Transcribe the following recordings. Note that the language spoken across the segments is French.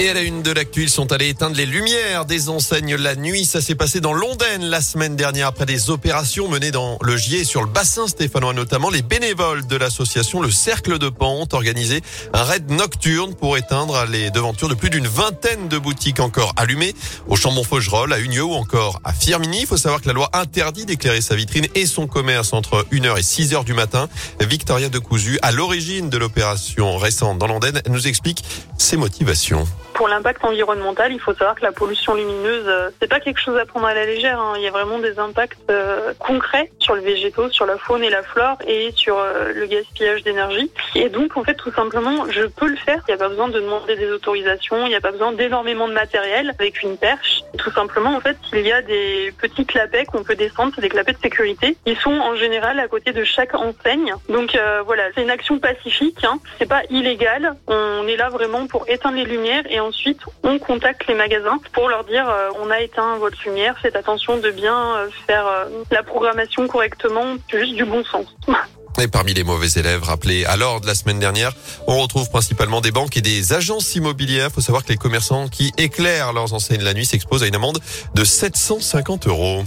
Et à la une de l'actu, ils sont allés éteindre les lumières des enseignes la nuit. Ça s'est passé dans Londaine la semaine dernière après des opérations menées dans le Gier sur le bassin stéphanois notamment. Les bénévoles de l'association Le Cercle de ont organisé un raid nocturne pour éteindre les devantures de plus d'une vingtaine de boutiques encore allumées au Chambon-Faugerolles, à Unieux ou encore à Firmini. Il faut savoir que la loi interdit d'éclairer sa vitrine et son commerce entre 1h et 6h du matin. Victoria de Cousu, à l'origine de l'opération récente dans Londaine, nous explique ses motivations pour l'impact environnemental, il faut savoir que la pollution lumineuse, euh, c'est pas quelque chose à prendre à la légère. Hein. Il y a vraiment des impacts euh, concrets sur le végétaux, sur la faune et la flore et sur euh, le gaspillage d'énergie. Et donc, en fait, tout simplement, je peux le faire. Il n'y a pas besoin de demander des autorisations, il n'y a pas besoin d'énormément de matériel avec une perche. Tout simplement, en fait, il y a des petits clapets qu'on peut descendre, c'est des clapets de sécurité. Ils sont en général à côté de chaque enseigne. Donc voilà, c'est une action pacifique. Hein. C'est pas illégal. On est là vraiment pour éteindre les lumières et ensuite on contacte les magasins pour leur dire euh, on a éteint votre lumière, faites attention de bien euh, faire euh, la programmation correctement, juste du bon sens. Et parmi les mauvais élèves rappelés à l'ordre la semaine dernière, on retrouve principalement des banques et des agences immobilières. Il faut savoir que les commerçants qui éclairent leurs enseignes la nuit s'exposent à une amende de 750 euros.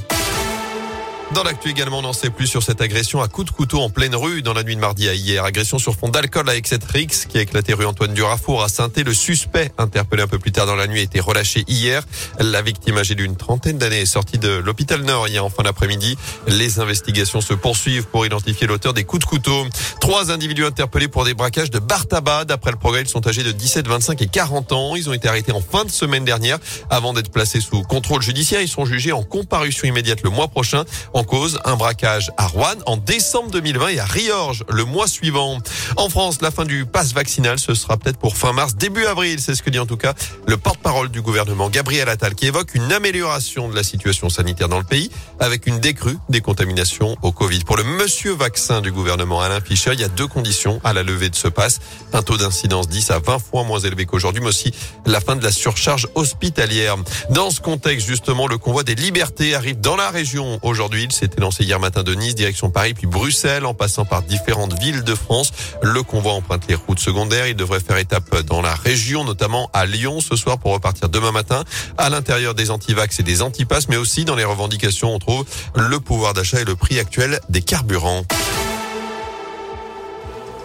Dans l'actu également, on n'en sait plus sur cette agression à coups de couteau en pleine rue dans la nuit de mardi à hier. Agression sur fond d'alcool avec cette Rix qui a éclaté rue Antoine Durafour à saint Le suspect, interpellé un peu plus tard dans la nuit, a été relâché hier. La victime âgée d'une trentaine d'années est sortie de l'hôpital Nord hier en fin d'après-midi. Les investigations se poursuivent pour identifier l'auteur des coups de couteau. Trois individus interpellés pour des braquages de bar tabac. D'après le progrès, ils sont âgés de 17, 25 et 40 ans. Ils ont été arrêtés en fin de semaine dernière avant d'être placés sous contrôle judiciaire. Ils sont jugés en comparution immédiate le mois prochain cause un braquage à Rouen en décembre 2020 et à Riorges le mois suivant. En France, la fin du pass vaccinal, ce sera peut-être pour fin mars, début avril. C'est ce que dit en tout cas le porte-parole du gouvernement, Gabriel Attal, qui évoque une amélioration de la situation sanitaire dans le pays avec une décrue des contaminations au Covid. Pour le monsieur vaccin du gouvernement Alain Fischer, il y a deux conditions à la levée de ce pass. Un taux d'incidence 10 à 20 fois moins élevé qu'aujourd'hui, mais aussi la fin de la surcharge hospitalière. Dans ce contexte, justement, le convoi des libertés arrive dans la région aujourd'hui. Il s'était lancé hier matin de Nice, direction Paris, puis Bruxelles, en passant par différentes villes de France. Le convoi emprunte les routes secondaires. Il devrait faire étape dans la région, notamment à Lyon ce soir pour repartir demain matin. À l'intérieur des antivax et des antipasses, mais aussi dans les revendications, on trouve le pouvoir d'achat et le prix actuel des carburants.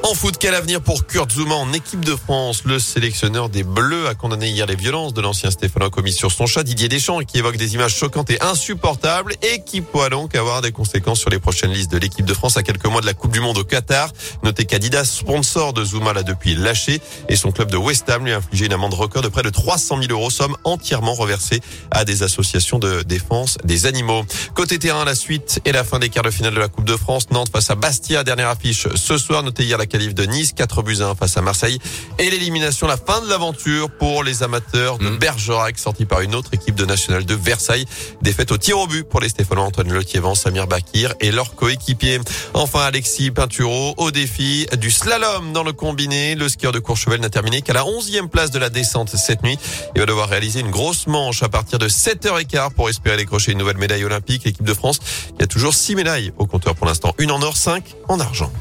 En foot, quel avenir pour Kurt Zouma en équipe de France? Le sélectionneur des Bleus a condamné hier les violences de l'ancien Stéphanois commis sur son chat Didier Deschamps qui évoque des images choquantes et insupportables et qui pourraient donc avoir des conséquences sur les prochaines listes de l'équipe de France à quelques mois de la Coupe du Monde au Qatar. Notez qu'Adidas, sponsor de Zouma, l'a depuis lâché et son club de West Ham lui a infligé une amende record de près de 300 000 euros, somme entièrement reversée à des associations de défense des animaux. Côté terrain, la suite et la fin des quarts de finale de la Coupe de France. Nantes face à Bastia, dernière affiche ce soir. Notez hier la de Nice, 4 buts 1 face à Marseille. Et l'élimination, la fin de l'aventure pour les amateurs de mmh. Bergerac, sortis par une autre équipe de National de Versailles. Défaite au tir au but pour les Stéphanois Antoine Letiévan, Samir Bakir et leurs coéquipiers. Enfin, Alexis Pinturo au défi du slalom dans le combiné. Le skieur de Courchevel n'a terminé qu'à la 11e place de la descente cette nuit. Il va devoir réaliser une grosse manche à partir de 7h15 pour espérer décrocher une nouvelle médaille olympique. L'équipe de France, il y a toujours 6 médailles au compteur pour l'instant. Une en or, 5 en argent.